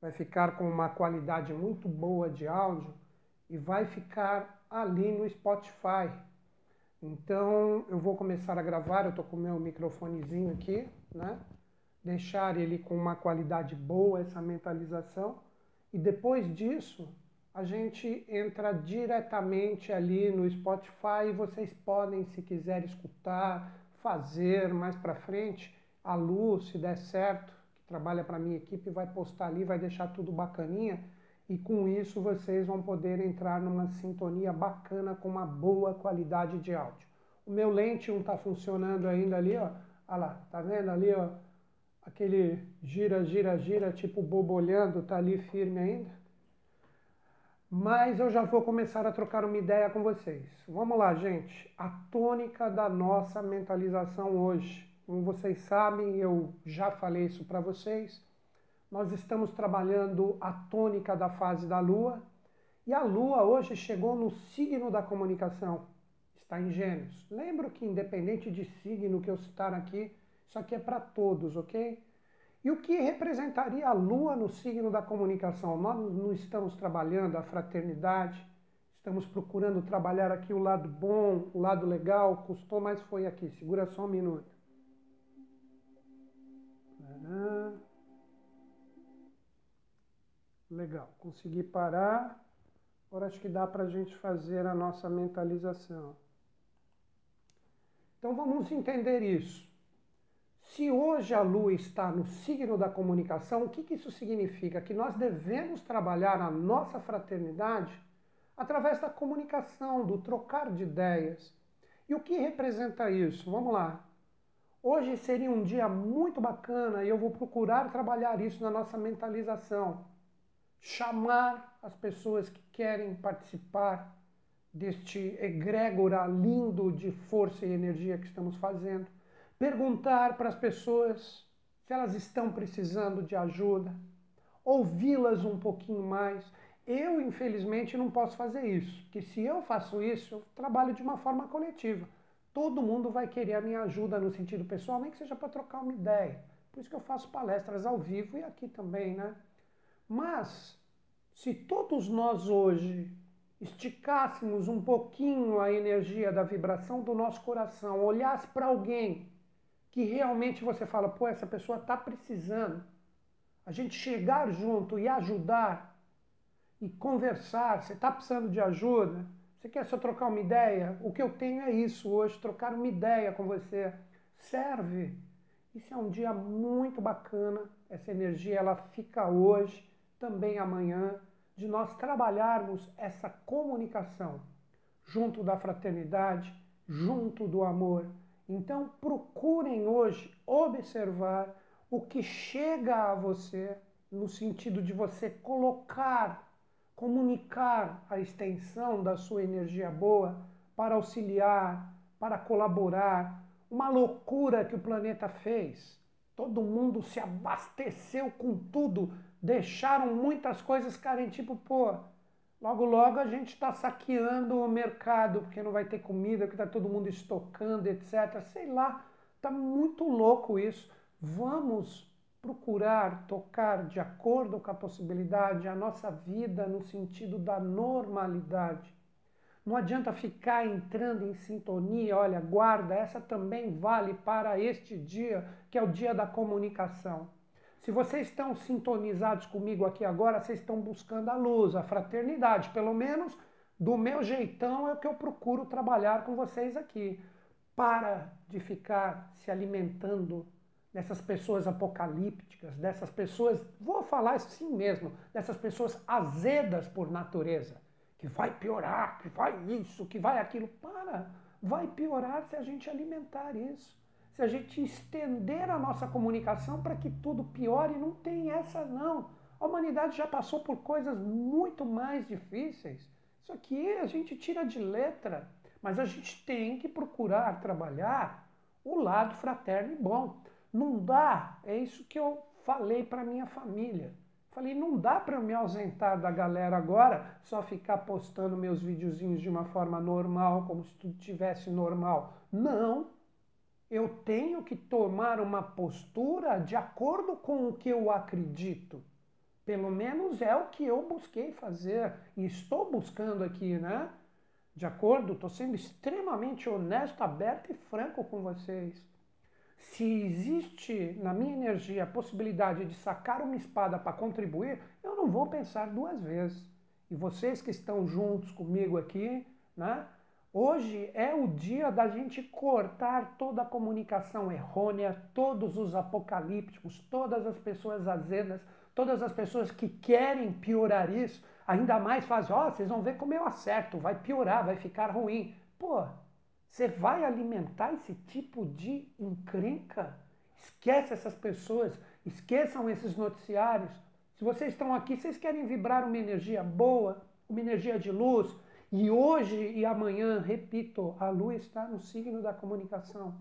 vai ficar com uma qualidade muito boa de áudio e vai ficar ali no Spotify. Então eu vou começar a gravar, eu estou com o meu microfonezinho aqui, né? Deixar ele com uma qualidade boa, essa mentalização, e depois disso a gente entra diretamente ali no Spotify e vocês podem, se quiser escutar, fazer mais para frente. A Lu, se der certo, trabalha para minha equipe, vai postar ali, vai deixar tudo bacaninha e com isso vocês vão poder entrar numa sintonia bacana com uma boa qualidade de áudio. O meu lente não está funcionando ainda ali, ó. Olha lá, tá vendo ali, ó? Aquele gira, gira, gira, tipo bobolhando, tá ali firme ainda. Mas eu já vou começar a trocar uma ideia com vocês. Vamos lá, gente. A tônica da nossa mentalização hoje. Como vocês sabem, eu já falei isso para vocês. Nós estamos trabalhando a tônica da fase da Lua. E a Lua hoje chegou no signo da comunicação. Está em Gêmeos. Lembro que, independente de signo que eu citar aqui, isso aqui é para todos, ok? E o que representaria a lua no signo da comunicação? Nós não estamos trabalhando a fraternidade, estamos procurando trabalhar aqui o lado bom, o lado legal. Custou, mas foi aqui. Segura só um minuto. Legal, consegui parar. Agora acho que dá para a gente fazer a nossa mentalização. Então vamos entender isso. Se hoje a lua está no signo da comunicação, o que, que isso significa? Que nós devemos trabalhar a nossa fraternidade através da comunicação, do trocar de ideias. E o que representa isso? Vamos lá. Hoje seria um dia muito bacana e eu vou procurar trabalhar isso na nossa mentalização. Chamar as pessoas que querem participar deste egrégora lindo de força e energia que estamos fazendo perguntar para as pessoas se elas estão precisando de ajuda, ouvi-las um pouquinho mais. Eu, infelizmente, não posso fazer isso, porque se eu faço isso, eu trabalho de uma forma coletiva. Todo mundo vai querer a minha ajuda no sentido pessoal, nem que seja para trocar uma ideia. Por isso que eu faço palestras ao vivo e aqui também, né? Mas, se todos nós hoje esticássemos um pouquinho a energia da vibração do nosso coração, olhasse para alguém que realmente você fala, pô, essa pessoa está precisando. A gente chegar junto e ajudar e conversar, você está precisando de ajuda, você quer só trocar uma ideia? O que eu tenho é isso hoje, trocar uma ideia com você. Serve. Isso é um dia muito bacana. Essa energia ela fica hoje, também amanhã, de nós trabalharmos essa comunicação junto da fraternidade, junto do amor então procurem hoje observar o que chega a você no sentido de você colocar, comunicar a extensão da sua energia boa para auxiliar, para colaborar. Uma loucura que o planeta fez. Todo mundo se abasteceu com tudo, deixaram muitas coisas carentes, tipo, pô, Logo, logo a gente está saqueando o mercado, porque não vai ter comida, porque está todo mundo estocando, etc. Sei lá, está muito louco isso. Vamos procurar tocar de acordo com a possibilidade a nossa vida no sentido da normalidade. Não adianta ficar entrando em sintonia, olha, guarda, essa também vale para este dia, que é o dia da comunicação. Se vocês estão sintonizados comigo aqui agora, vocês estão buscando a luz, a fraternidade. Pelo menos do meu jeitão é o que eu procuro trabalhar com vocês aqui. Para de ficar se alimentando dessas pessoas apocalípticas, dessas pessoas, vou falar assim mesmo, dessas pessoas azedas por natureza, que vai piorar, que vai isso, que vai aquilo. Para, vai piorar se a gente alimentar isso se a gente estender a nossa comunicação para que tudo piore, não tem essa não. A humanidade já passou por coisas muito mais difíceis. Isso aqui a gente tira de letra, mas a gente tem que procurar trabalhar o lado fraterno e bom. Não dá, é isso que eu falei para minha família. Falei, não dá para eu me ausentar da galera agora, só ficar postando meus videozinhos de uma forma normal, como se tudo tivesse normal. Não, eu tenho que tomar uma postura de acordo com o que eu acredito. Pelo menos é o que eu busquei fazer e estou buscando aqui, né? De acordo? Estou sendo extremamente honesto, aberto e franco com vocês. Se existe na minha energia a possibilidade de sacar uma espada para contribuir, eu não vou pensar duas vezes. E vocês que estão juntos comigo aqui, né? Hoje é o dia da gente cortar toda a comunicação errônea, todos os apocalípticos, todas as pessoas azedas, todas as pessoas que querem piorar isso, ainda mais fazem, ó, oh, vocês vão ver como eu acerto, vai piorar, vai ficar ruim. Pô, você vai alimentar esse tipo de encrenca? Esquece essas pessoas, esqueçam esses noticiários. Se vocês estão aqui, vocês querem vibrar uma energia boa, uma energia de luz, e hoje e amanhã, repito, a lua está no signo da comunicação.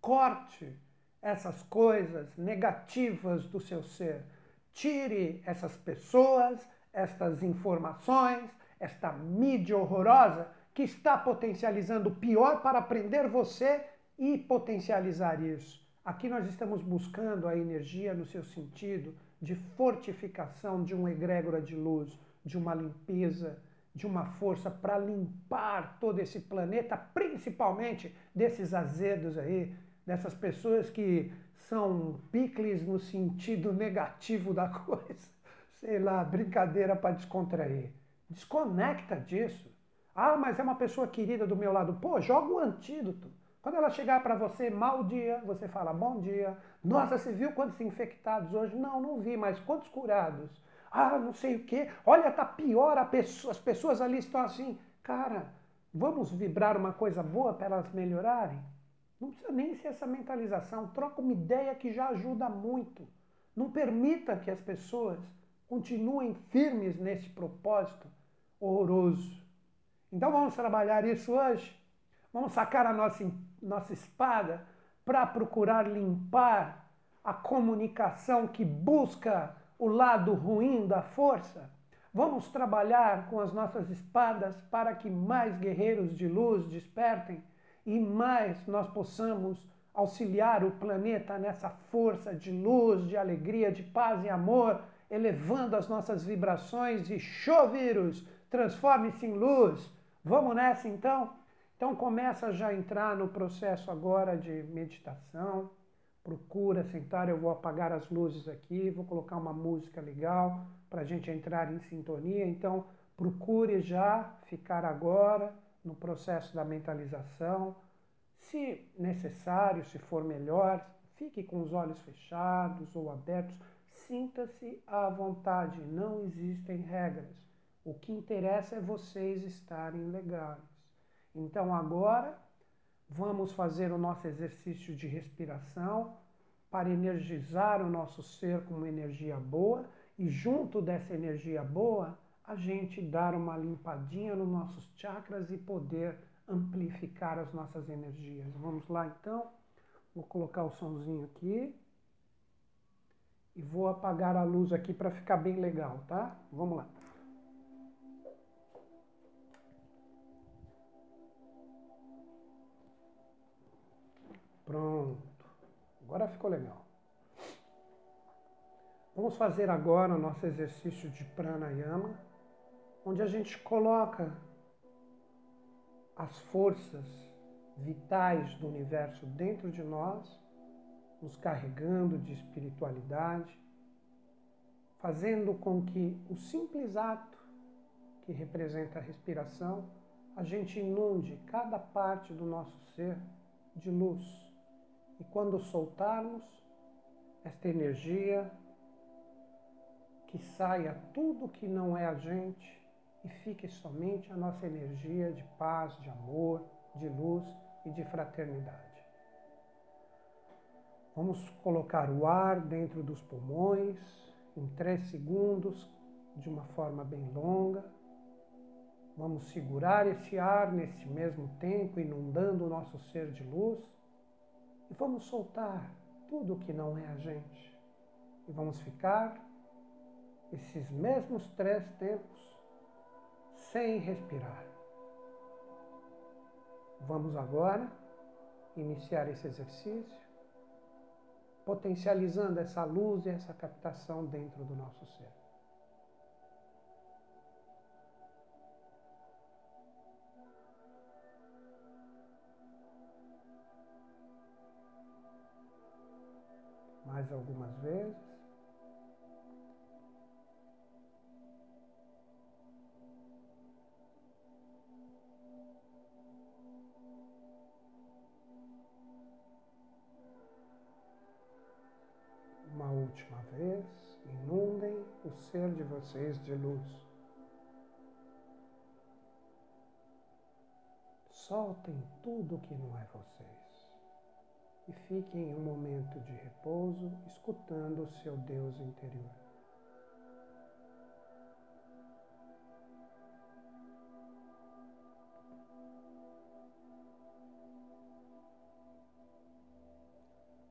Corte essas coisas negativas do seu ser. Tire essas pessoas, estas informações, esta mídia horrorosa que está potencializando o pior para prender você e potencializar isso. Aqui nós estamos buscando a energia no seu sentido de fortificação de uma egrégora de luz, de uma limpeza, de uma força para limpar todo esse planeta, principalmente desses azedos aí, dessas pessoas que são picles no sentido negativo da coisa. Sei lá, brincadeira para descontrair. Desconecta disso. Ah, mas é uma pessoa querida do meu lado. Pô, joga o antídoto. Quando ela chegar para você, mal dia, você fala bom dia. Nossa, você viu quantos infectados hoje? Não, não vi, mas quantos curados? ah, não sei o quê, olha, tá pior, pessoa, as pessoas ali estão assim. Cara, vamos vibrar uma coisa boa para elas melhorarem? Não precisa nem ser essa mentalização, troca uma ideia que já ajuda muito. Não permita que as pessoas continuem firmes nesse propósito horroroso. Então vamos trabalhar isso hoje? Vamos sacar a nossa, nossa espada para procurar limpar a comunicação que busca o lado ruim da força? Vamos trabalhar com as nossas espadas para que mais guerreiros de luz despertem e mais nós possamos auxiliar o planeta nessa força de luz, de alegria, de paz e amor, elevando as nossas vibrações e show vírus, transforme-se em luz. Vamos nessa então? Então começa já a entrar no processo agora de meditação procura sentar, eu vou apagar as luzes aqui, vou colocar uma música legal para a gente entrar em sintonia. Então, procure já ficar agora no processo da mentalização. Se necessário, se for melhor, fique com os olhos fechados ou abertos. Sinta-se à vontade, não existem regras. O que interessa é vocês estarem legais. Então, agora Vamos fazer o nosso exercício de respiração para energizar o nosso ser com uma energia boa e junto dessa energia boa, a gente dar uma limpadinha nos nossos chakras e poder amplificar as nossas energias. Vamos lá então? Vou colocar o sonzinho aqui. E vou apagar a luz aqui para ficar bem legal, tá? Vamos lá. Agora ficou legal. Vamos fazer agora o nosso exercício de pranayama, onde a gente coloca as forças vitais do universo dentro de nós, nos carregando de espiritualidade, fazendo com que o simples ato que representa a respiração, a gente inunde cada parte do nosso ser de luz e quando soltarmos esta energia, que saia tudo que não é a gente e fique somente a nossa energia de paz, de amor, de luz e de fraternidade. Vamos colocar o ar dentro dos pulmões em três segundos, de uma forma bem longa. Vamos segurar esse ar nesse mesmo tempo, inundando o nosso ser de luz. E vamos soltar tudo que não é a gente. E vamos ficar esses mesmos três tempos sem respirar. Vamos agora iniciar esse exercício. potencializando essa luz e essa captação dentro do nosso ser. Mais algumas vezes. última vez, inundem o ser de vocês de luz. Soltem tudo que não é vocês e fiquem em um momento de repouso escutando o seu Deus interior.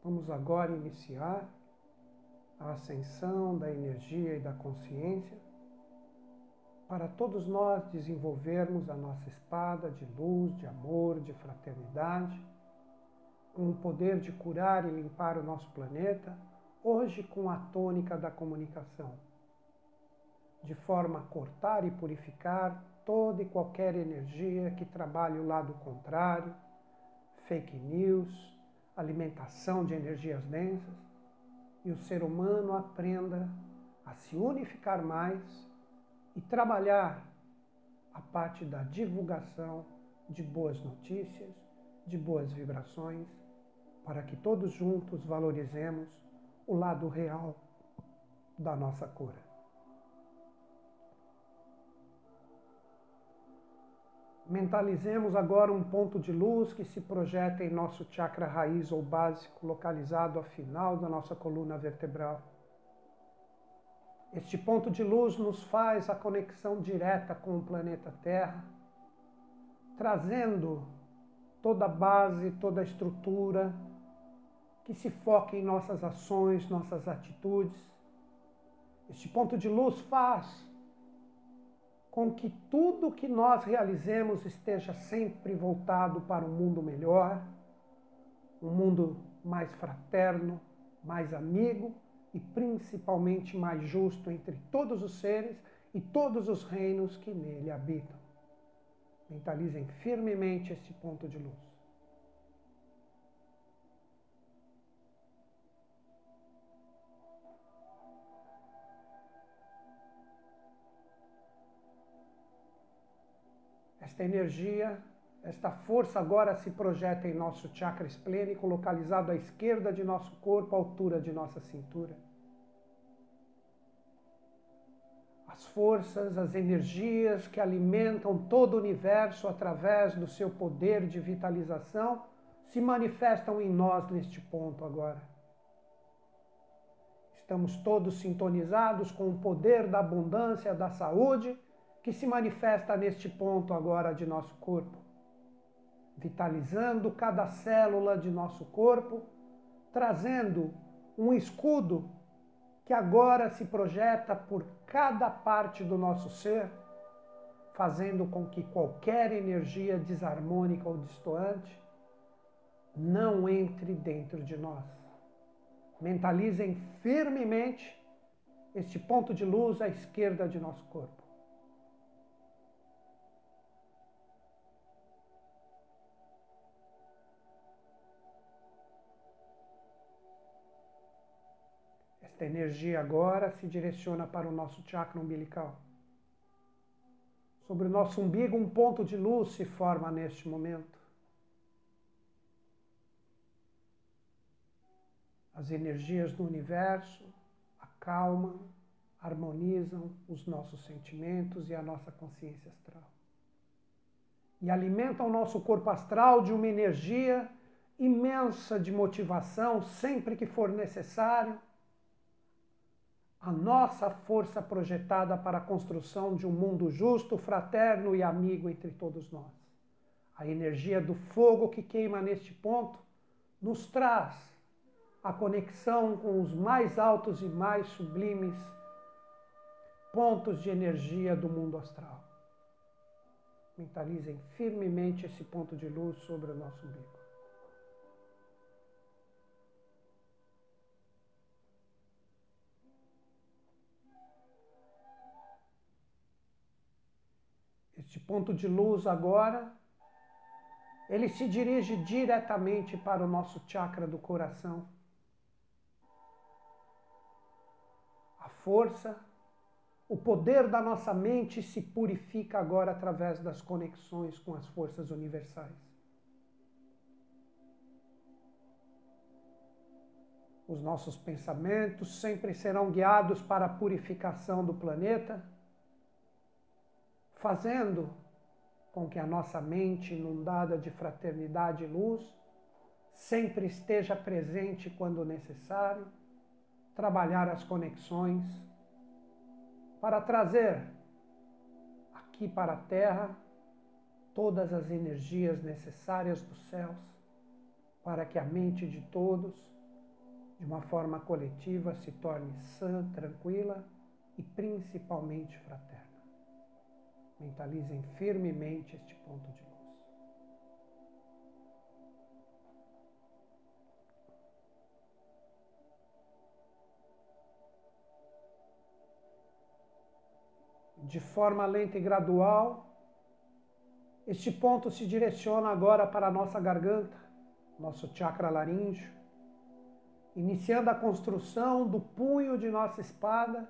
Vamos agora iniciar a ascensão da energia e da consciência, para todos nós desenvolvermos a nossa espada de luz, de amor, de fraternidade, com o poder de curar e limpar o nosso planeta, hoje com a tônica da comunicação, de forma a cortar e purificar toda e qualquer energia que trabalhe o lado contrário, fake news, alimentação de energias densas, e o ser humano aprenda a se unificar mais e trabalhar a parte da divulgação de boas notícias, de boas vibrações, para que todos juntos valorizemos o lado real da nossa cura. Mentalizemos agora um ponto de luz que se projeta em nosso chakra raiz ou básico, localizado ao final da nossa coluna vertebral. Este ponto de luz nos faz a conexão direta com o planeta Terra, trazendo toda a base, toda a estrutura que se foca em nossas ações, nossas atitudes. Este ponto de luz faz com que tudo que nós realizemos esteja sempre voltado para um mundo melhor, um mundo mais fraterno, mais amigo e principalmente mais justo entre todos os seres e todos os reinos que nele habitam. Mentalizem firmemente esse ponto de luz. Esta energia, esta força agora se projeta em nosso chakra esplênico, localizado à esquerda de nosso corpo, à altura de nossa cintura. As forças, as energias que alimentam todo o universo através do seu poder de vitalização se manifestam em nós neste ponto agora. Estamos todos sintonizados com o poder da abundância, da saúde que se manifesta neste ponto agora de nosso corpo, vitalizando cada célula de nosso corpo, trazendo um escudo que agora se projeta por cada parte do nosso ser, fazendo com que qualquer energia desarmônica ou distoante não entre dentro de nós. Mentalizem firmemente este ponto de luz à esquerda de nosso corpo. Esta energia agora se direciona para o nosso chakra umbilical. Sobre o nosso umbigo, um ponto de luz se forma neste momento. As energias do universo acalmam, harmonizam os nossos sentimentos e a nossa consciência astral. E alimentam o nosso corpo astral de uma energia imensa de motivação sempre que for necessário a nossa força projetada para a construção de um mundo justo, fraterno e amigo entre todos nós. A energia do fogo que queima neste ponto nos traz a conexão com os mais altos e mais sublimes pontos de energia do mundo astral. Mentalizem firmemente esse ponto de luz sobre o nosso umbigo. Este ponto de luz agora, ele se dirige diretamente para o nosso chakra do coração. A força, o poder da nossa mente se purifica agora através das conexões com as forças universais. Os nossos pensamentos sempre serão guiados para a purificação do planeta, fazendo com que a nossa mente, inundada de fraternidade e luz, sempre esteja presente quando necessário, trabalhar as conexões, para trazer aqui para a Terra todas as energias necessárias dos céus, para que a mente de todos de uma forma coletiva, se torne sã, tranquila e principalmente fraterna. Mentalizem firmemente este ponto de luz. De forma lenta e gradual, este ponto se direciona agora para a nossa garganta, nosso chakra laríngeo iniciando a construção do punho de nossa espada,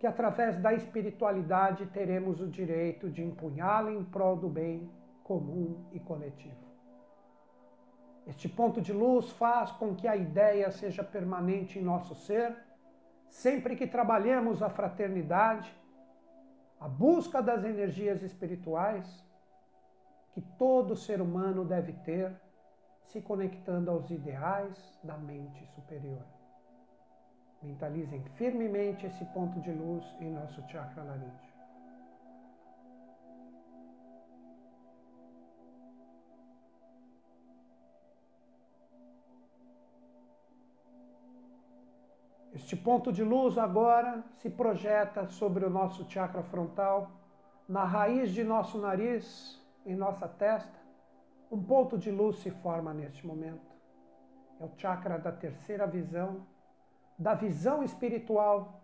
que através da espiritualidade teremos o direito de empunhá-la em prol do bem comum e coletivo. Este ponto de luz faz com que a ideia seja permanente em nosso ser, sempre que trabalhemos a fraternidade, a busca das energias espirituais que todo ser humano deve ter se conectando aos ideais da mente superior. Mentalizem firmemente esse ponto de luz em nosso chakra laríngeo. Este ponto de luz agora se projeta sobre o nosso chakra frontal, na raiz de nosso nariz, em nossa testa, um ponto de luz se forma neste momento. É o chakra da terceira visão, da visão espiritual,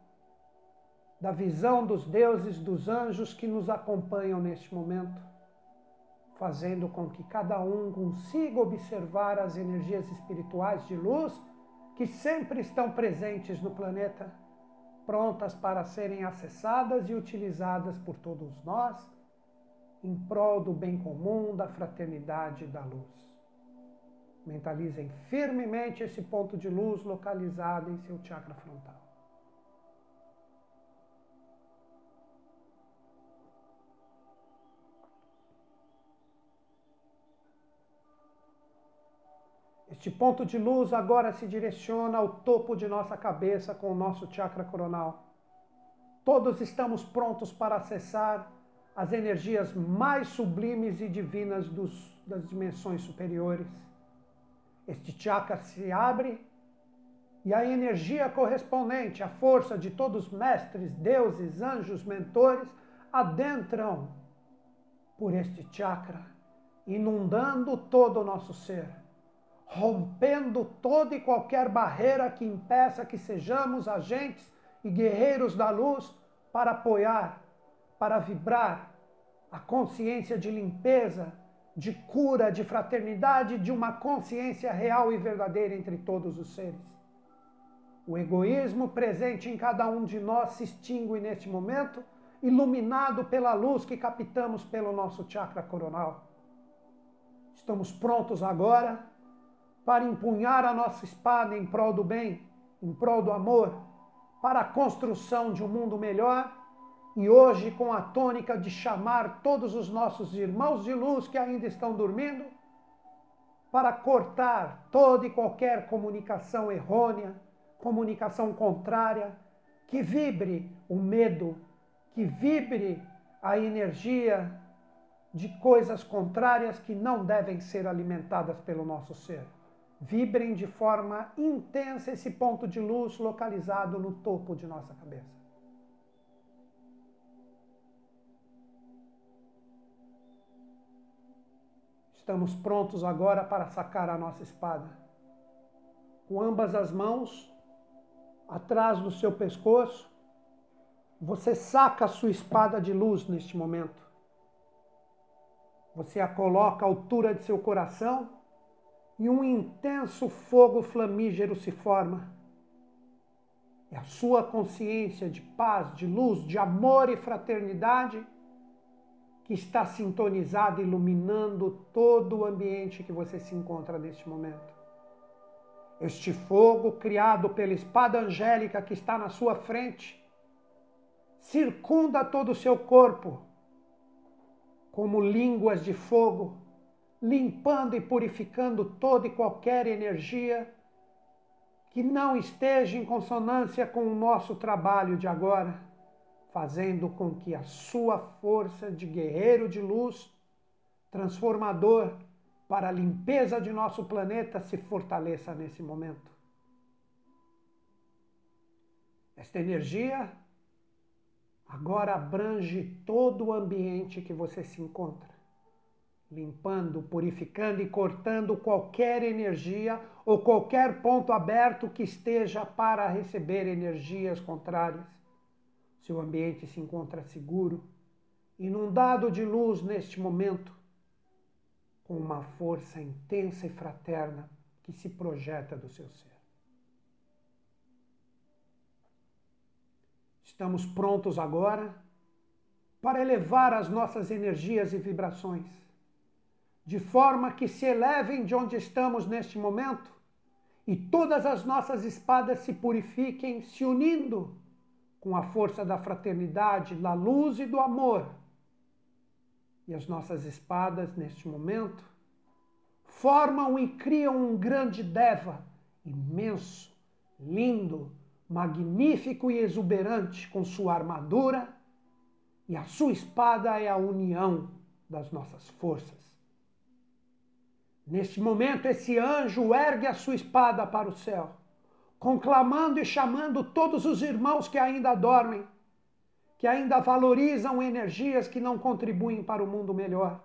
da visão dos deuses, dos anjos que nos acompanham neste momento, fazendo com que cada um consiga observar as energias espirituais de luz que sempre estão presentes no planeta, prontas para serem acessadas e utilizadas por todos nós em prol do bem comum, da fraternidade e da luz. Mentalizem firmemente esse ponto de luz localizado em seu chakra frontal. Este ponto de luz agora se direciona ao topo de nossa cabeça com o nosso chakra coronal. Todos estamos prontos para acessar as energias mais sublimes e divinas dos, das dimensões superiores. Este chakra se abre e a energia correspondente, a força de todos os mestres, deuses, anjos, mentores, adentram por este chakra, inundando todo o nosso ser, rompendo toda e qualquer barreira que impeça que sejamos agentes e guerreiros da luz para apoiar para vibrar a consciência de limpeza, de cura, de fraternidade, de uma consciência real e verdadeira entre todos os seres. O egoísmo presente em cada um de nós se extingue neste momento, iluminado pela luz que captamos pelo nosso chakra coronal. Estamos prontos agora para empunhar a nossa espada em prol do bem, em prol do amor, para a construção de um mundo melhor e hoje, com a tônica de chamar todos os nossos irmãos de luz que ainda estão dormindo, para cortar toda e qualquer comunicação errônea, comunicação contrária, que vibre o medo, que vibre a energia de coisas contrárias que não devem ser alimentadas pelo nosso ser. Vibrem de forma intensa esse ponto de luz localizado no topo de nossa cabeça. Estamos prontos agora para sacar a nossa espada. Com ambas as mãos, atrás do seu pescoço, você saca a sua espada de luz neste momento. Você a coloca à altura de seu coração e um intenso fogo flamígero se forma. É a sua consciência de paz, de luz, de amor e fraternidade que está sintonizada, iluminando todo o ambiente que você se encontra neste momento. Este fogo, criado pela espada angélica que está na sua frente, circunda todo o seu corpo, como línguas de fogo, limpando e purificando toda e qualquer energia que não esteja em consonância com o nosso trabalho de agora, fazendo com que a sua força de guerreiro de luz, transformador, para a limpeza de nosso planeta se fortaleça nesse momento. Esta energia agora abrange todo o ambiente que você se encontra, limpando, purificando e cortando qualquer energia ou qualquer ponto aberto que esteja para receber energias contrárias. Seu ambiente se encontra seguro, inundado de luz neste momento com uma força intensa e fraterna que se projeta do seu ser. Estamos prontos agora para elevar as nossas energias e vibrações, de forma que se elevem de onde estamos neste momento e todas as nossas espadas se purifiquem, se unindo com a força da fraternidade, da luz e do amor e as nossas espadas, neste momento, formam e criam um grande Deva, imenso, lindo, magnífico e exuberante, com sua armadura, e a sua espada é a união das nossas forças. Neste momento, esse anjo ergue a sua espada para o céu, conclamando e chamando todos os irmãos que ainda dormem que ainda valorizam energias que não contribuem para o mundo melhor.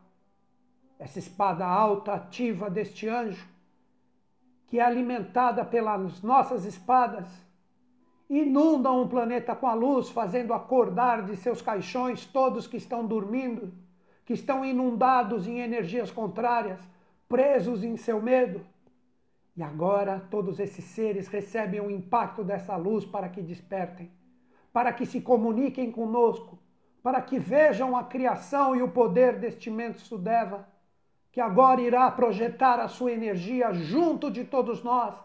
Essa espada alta, ativa deste anjo, que é alimentada pelas nossas espadas, inundam o planeta com a luz, fazendo acordar de seus caixões todos que estão dormindo, que estão inundados em energias contrárias, presos em seu medo. E agora todos esses seres recebem o impacto dessa luz para que despertem para que se comuniquem conosco, para que vejam a criação e o poder deste imenso Sudeva, que agora irá projetar a sua energia junto de todos nós,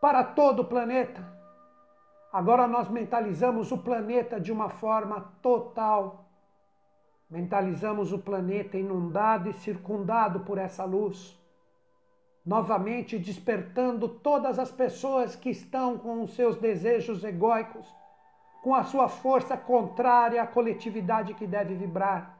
para todo o planeta. Agora nós mentalizamos o planeta de uma forma total. Mentalizamos o planeta inundado e circundado por essa luz. Novamente despertando todas as pessoas que estão com os seus desejos egóicos com a sua força contrária à coletividade que deve vibrar.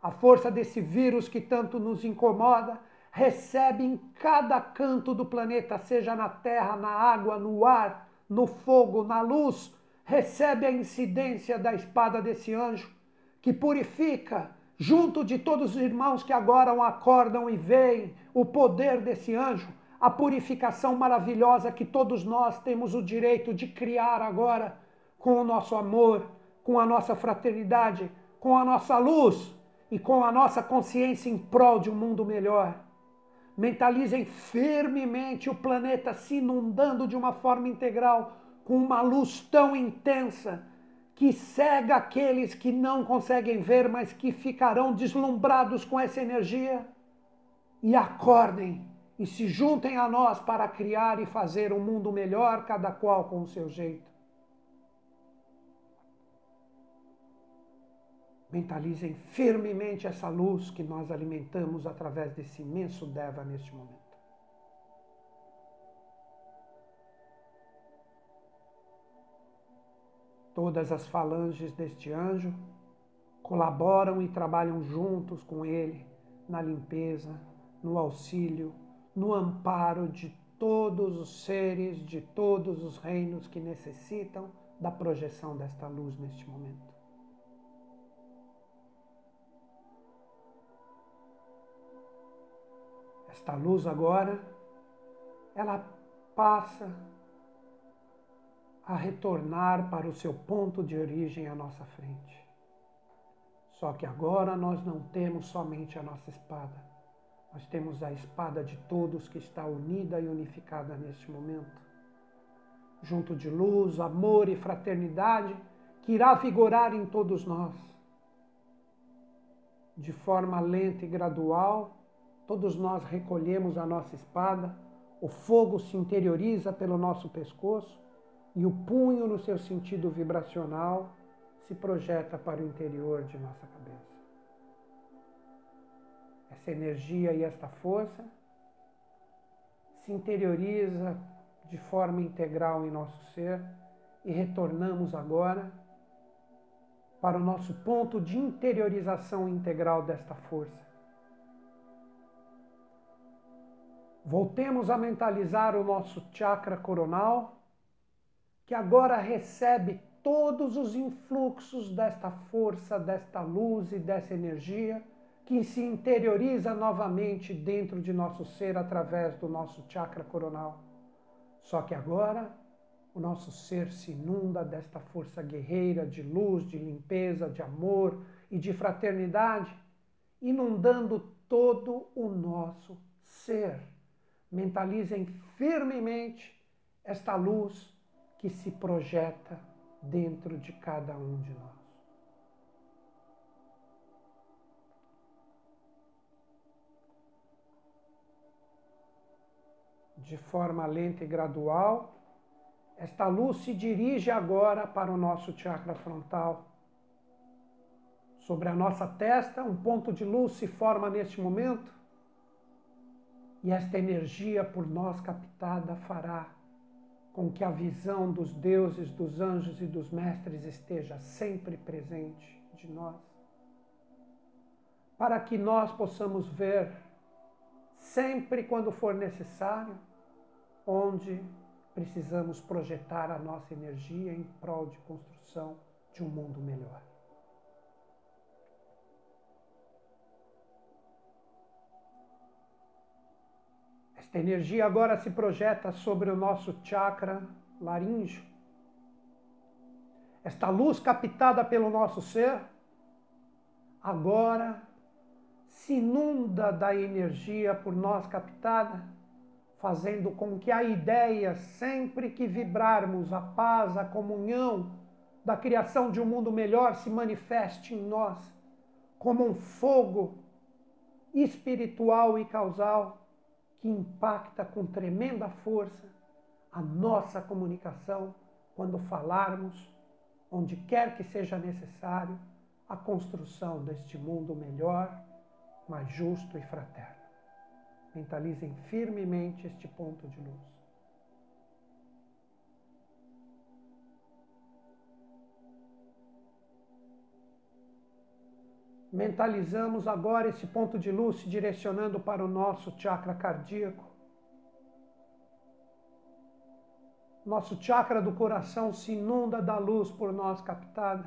A força desse vírus que tanto nos incomoda recebe em cada canto do planeta, seja na terra, na água, no ar, no fogo, na luz, recebe a incidência da espada desse anjo que purifica, junto de todos os irmãos que agora acordam e veem o poder desse anjo, a purificação maravilhosa que todos nós temos o direito de criar agora com o nosso amor, com a nossa fraternidade, com a nossa luz e com a nossa consciência em prol de um mundo melhor. Mentalizem firmemente o planeta se inundando de uma forma integral, com uma luz tão intensa que cega aqueles que não conseguem ver, mas que ficarão deslumbrados com essa energia. E acordem e se juntem a nós para criar e fazer um mundo melhor, cada qual com o seu jeito. Mentalizem firmemente essa luz que nós alimentamos através desse imenso Deva neste momento. Todas as falanges deste anjo colaboram e trabalham juntos com ele na limpeza, no auxílio, no amparo de todos os seres, de todos os reinos que necessitam da projeção desta luz neste momento. Esta luz agora, ela passa a retornar para o seu ponto de origem à nossa frente. Só que agora nós não temos somente a nossa espada, nós temos a espada de todos que está unida e unificada neste momento. Junto de luz, amor e fraternidade que irá vigorar em todos nós. De forma lenta e gradual, todos nós recolhemos a nossa espada, o fogo se interioriza pelo nosso pescoço e o punho, no seu sentido vibracional, se projeta para o interior de nossa cabeça essa energia e esta força se interioriza de forma integral em nosso ser e retornamos agora para o nosso ponto de interiorização integral desta força. Voltemos a mentalizar o nosso chakra coronal, que agora recebe todos os influxos desta força, desta luz e dessa energia que se interioriza novamente dentro de nosso ser através do nosso chakra coronal. Só que agora o nosso ser se inunda desta força guerreira de luz, de limpeza, de amor e de fraternidade, inundando todo o nosso ser. Mentalizem firmemente esta luz que se projeta dentro de cada um de nós. de forma lenta e gradual, esta luz se dirige agora para o nosso chakra frontal. Sobre a nossa testa, um ponto de luz se forma neste momento, e esta energia por nós captada fará com que a visão dos deuses, dos anjos e dos mestres esteja sempre presente de nós, para que nós possamos ver sempre quando for necessário onde precisamos projetar a nossa energia em prol de construção de um mundo melhor. Esta energia agora se projeta sobre o nosso chakra laríngeo. Esta luz captada pelo nosso ser agora se inunda da energia por nós captada fazendo com que a ideia, sempre que vibrarmos a paz, a comunhão da criação de um mundo melhor, se manifeste em nós como um fogo espiritual e causal que impacta com tremenda força a nossa comunicação quando falarmos, onde quer que seja necessário, a construção deste mundo melhor, mais justo e fraterno. Mentalizem firmemente este ponto de luz. Mentalizamos agora esse ponto de luz se direcionando para o nosso chakra cardíaco. Nosso chakra do coração se inunda da luz por nós captada,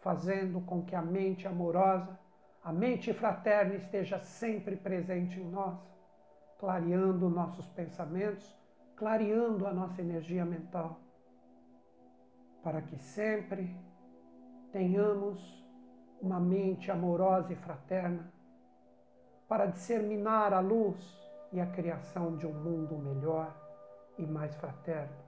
fazendo com que a mente amorosa, a mente fraterna esteja sempre presente em nós clareando nossos pensamentos, clareando a nossa energia mental, para que sempre tenhamos uma mente amorosa e fraterna para disseminar a luz e a criação de um mundo melhor e mais fraterno.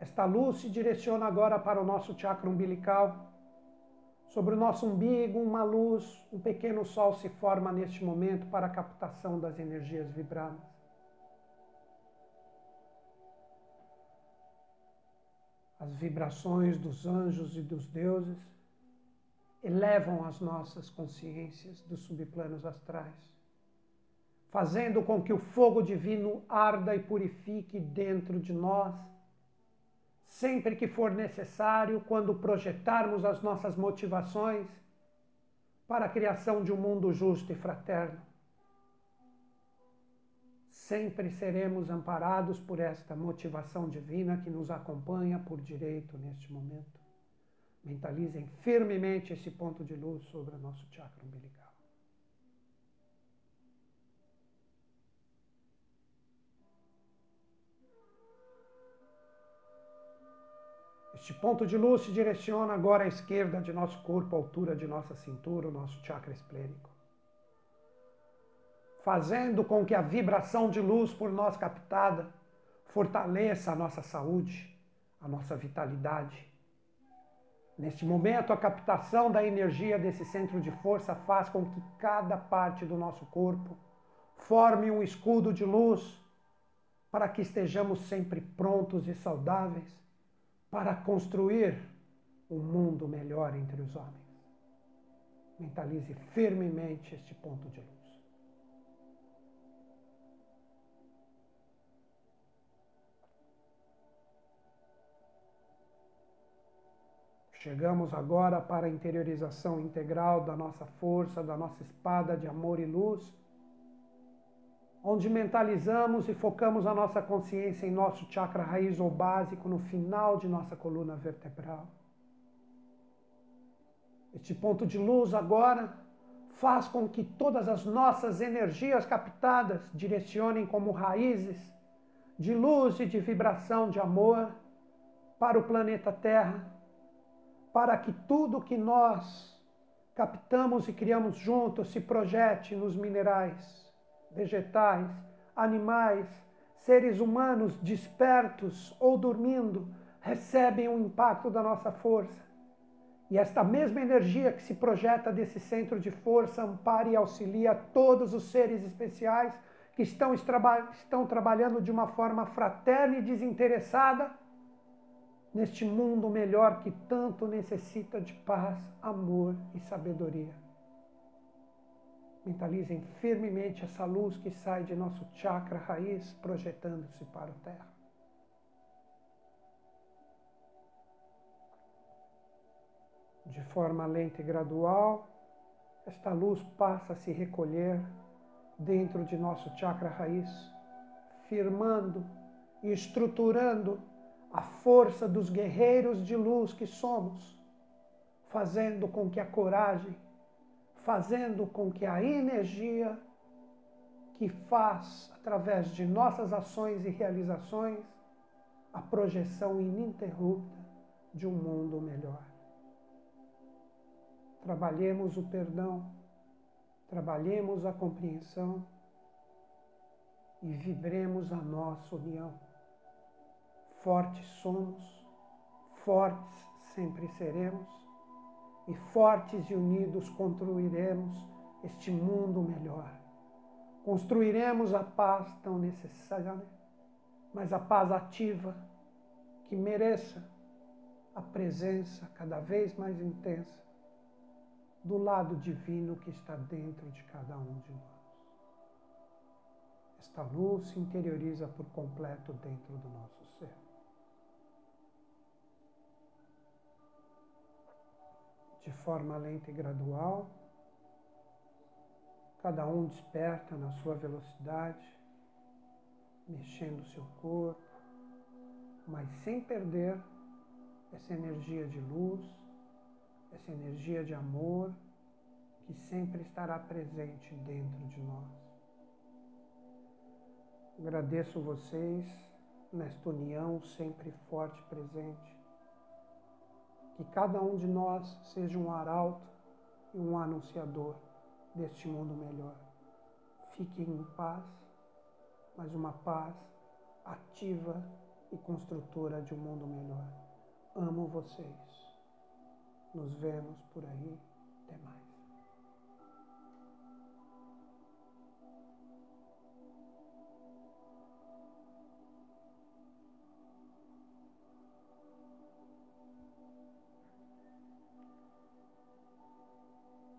Esta luz se direciona agora para o nosso chakra umbilical Sobre o nosso umbigo, uma luz, um pequeno sol se forma neste momento para a captação das energias vibradas. As vibrações dos anjos e dos deuses elevam as nossas consciências dos subplanos astrais, fazendo com que o fogo divino arda e purifique dentro de nós sempre que for necessário, quando projetarmos as nossas motivações para a criação de um mundo justo e fraterno. Sempre seremos amparados por esta motivação divina que nos acompanha por direito neste momento. Mentalizem firmemente esse ponto de luz sobre o nosso chakra umbilical. Este ponto de luz se direciona agora à esquerda de nosso corpo, à altura de nossa cintura, o nosso chakra esplênico. Fazendo com que a vibração de luz por nós captada fortaleça a nossa saúde, a nossa vitalidade. Neste momento, a captação da energia desse centro de força faz com que cada parte do nosso corpo forme um escudo de luz para que estejamos sempre prontos e saudáveis para construir um mundo melhor entre os homens. Mentalize firmemente este ponto de luz. Chegamos agora para a interiorização integral da nossa força, da nossa espada de amor e luz, onde mentalizamos e focamos a nossa consciência em nosso chakra raiz ou básico no final de nossa coluna vertebral. Este ponto de luz agora faz com que todas as nossas energias captadas direcionem como raízes de luz e de vibração de amor para o planeta Terra para que tudo que nós captamos e criamos juntos se projete nos minerais, vegetais, animais, seres humanos despertos ou dormindo, recebem o impacto da nossa força. E esta mesma energia que se projeta desse centro de força ampara e auxilia todos os seres especiais que estão, estão trabalhando de uma forma fraterna e desinteressada neste mundo melhor que tanto necessita de paz, amor e sabedoria. Mentalizem firmemente essa luz que sai de nosso chakra raiz, projetando-se para a Terra. De forma lenta e gradual, esta luz passa a se recolher dentro de nosso chakra raiz, firmando e estruturando a força dos guerreiros de luz que somos, fazendo com que a coragem, fazendo com que a energia que faz, através de nossas ações e realizações, a projeção ininterrupta de um mundo melhor. Trabalhemos o perdão, trabalhemos a compreensão e vibremos a nossa união. Fortes somos, fortes sempre seremos, e fortes e unidos construiremos este mundo melhor. Construiremos a paz tão necessária, mas a paz ativa que mereça a presença cada vez mais intensa do lado divino que está dentro de cada um de nós. Esta luz se interioriza por completo dentro do nosso de forma lenta e gradual. Cada um desperta na sua velocidade, mexendo o seu corpo, mas sem perder essa energia de luz, essa energia de amor que sempre estará presente dentro de nós. Agradeço vocês nesta união sempre forte presente que cada um de nós seja um arauto e um anunciador deste mundo melhor. Fiquem em paz, mas uma paz ativa e construtora de um mundo melhor. Amo vocês. Nos vemos por aí.